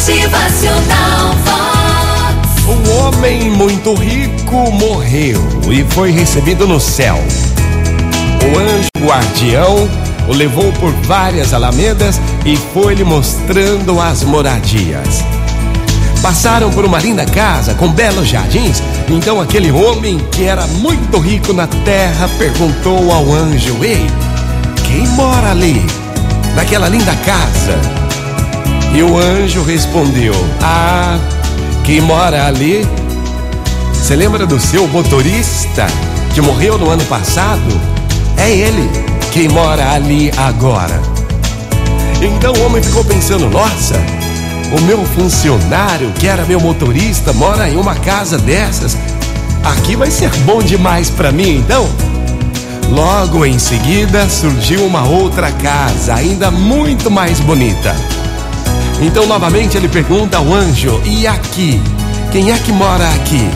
Motivacional Vox. Um homem muito rico morreu e foi recebido no céu. O anjo guardião o levou por várias alamedas e foi lhe mostrando as moradias. Passaram por uma linda casa com belos jardins. Então aquele homem que era muito rico na terra perguntou ao anjo: Ei, quem mora ali? Naquela linda casa? E o anjo respondeu: Ah, quem mora ali? Você lembra do seu motorista que morreu no ano passado? É ele quem mora ali agora. Então o homem ficou pensando: Nossa, o meu funcionário, que era meu motorista, mora em uma casa dessas. Aqui vai ser bom demais para mim, então. Logo em seguida surgiu uma outra casa, ainda muito mais bonita. Então novamente ele pergunta ao anjo: E aqui? Quem é que mora aqui?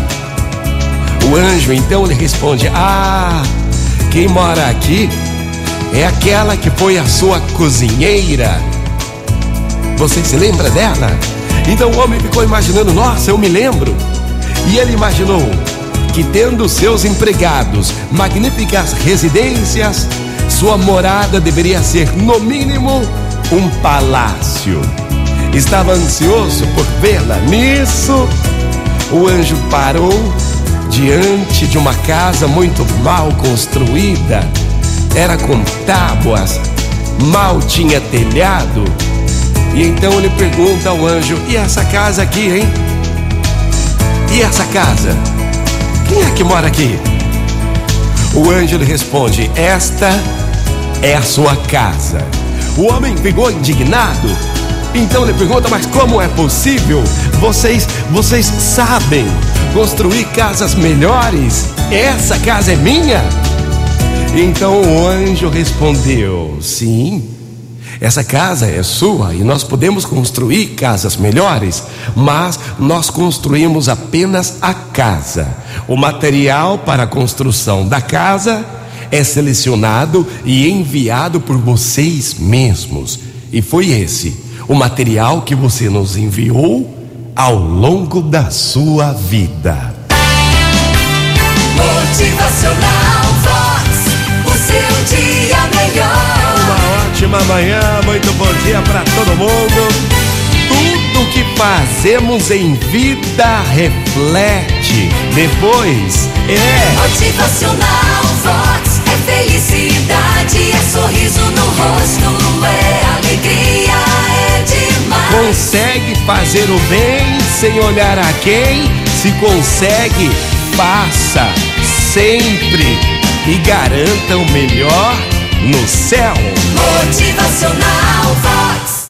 O anjo então lhe responde: Ah, quem mora aqui é aquela que foi a sua cozinheira. Você se lembra dela? Então o homem ficou imaginando: Nossa, eu me lembro. E ele imaginou que, tendo seus empregados magníficas residências, sua morada deveria ser, no mínimo, um palácio. Estava ansioso por vê-la. Nisso, o anjo parou diante de uma casa muito mal construída. Era com tábuas, mal tinha telhado. E então ele pergunta ao anjo: E essa casa aqui, hein? E essa casa? Quem é que mora aqui? O anjo lhe responde: Esta é a sua casa. O homem ficou indignado. Então ele pergunta: Mas como é possível? Vocês, vocês sabem construir casas melhores? Essa casa é minha? Então o anjo respondeu: Sim, essa casa é sua e nós podemos construir casas melhores, mas nós construímos apenas a casa. O material para a construção da casa é selecionado e enviado por vocês mesmos. E foi esse o material que você nos enviou ao longo da sua vida. Motivacional Vox. O seu dia melhor. Uma ótima manhã, muito bom dia para todo mundo. Tudo que fazemos em vida reflete depois. É. Motivacional Vox. É felicidade, é sorriso fazer o bem sem olhar a quem? Se consegue, faça sempre e garanta o melhor no céu. Motivacional Vox.